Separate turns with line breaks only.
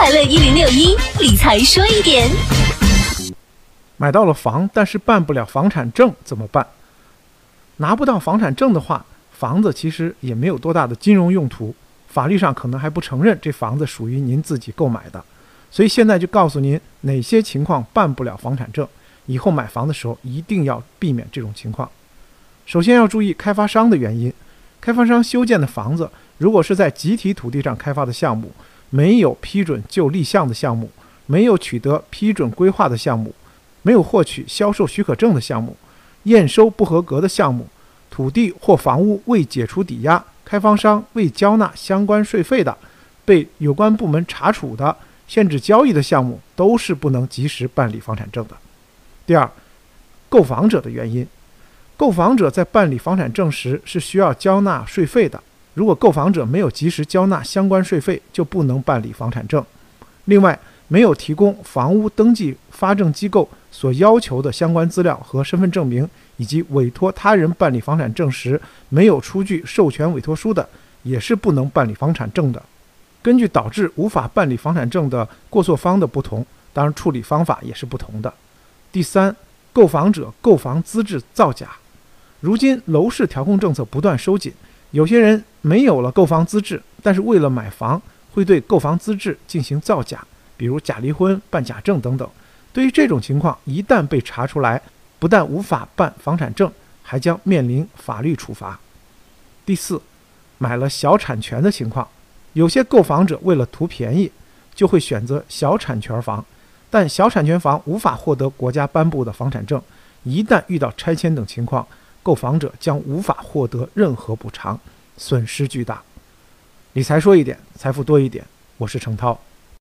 快乐一零六一理财说一点。
买到了房，但是办不了房产证怎么办？拿不到房产证的话，房子其实也没有多大的金融用途，法律上可能还不承认这房子属于您自己购买的。所以现在就告诉您哪些情况办不了房产证，以后买房的时候一定要避免这种情况。首先要注意开发商的原因，开发商修建的房子如果是在集体土地上开发的项目，没有批准就立项的项目，没有取得批准规划的项目，没有获取销售许可证的项目，验收不合格的项目，土地或房屋未解除抵押，开发商未交纳相关税费的，被有关部门查处的。限制交易的项目都是不能及时办理房产证的。第二，购房者的原因，购房者在办理房产证时是需要交纳税费的。如果购房者没有及时交纳相关税费，就不能办理房产证。另外，没有提供房屋登记发证机构所要求的相关资料和身份证明，以及委托他人办理房产证时没有出具授权委托书的，也是不能办理房产证的。根据导致无法办理房产证的过错方的不同，当然处理方法也是不同的。第三，购房者购房资质造假。如今楼市调控政策不断收紧，有些人没有了购房资质，但是为了买房，会对购房资质进行造假，比如假离婚、办假证等等。对于这种情况，一旦被查出来，不但无法办房产证，还将面临法律处罚。第四，买了小产权的情况。有些购房者为了图便宜，就会选择小产权房，但小产权房无法获得国家颁布的房产证，一旦遇到拆迁等情况，购房者将无法获得任何补偿，损失巨大。理财说一点，财富多一点。我是程涛。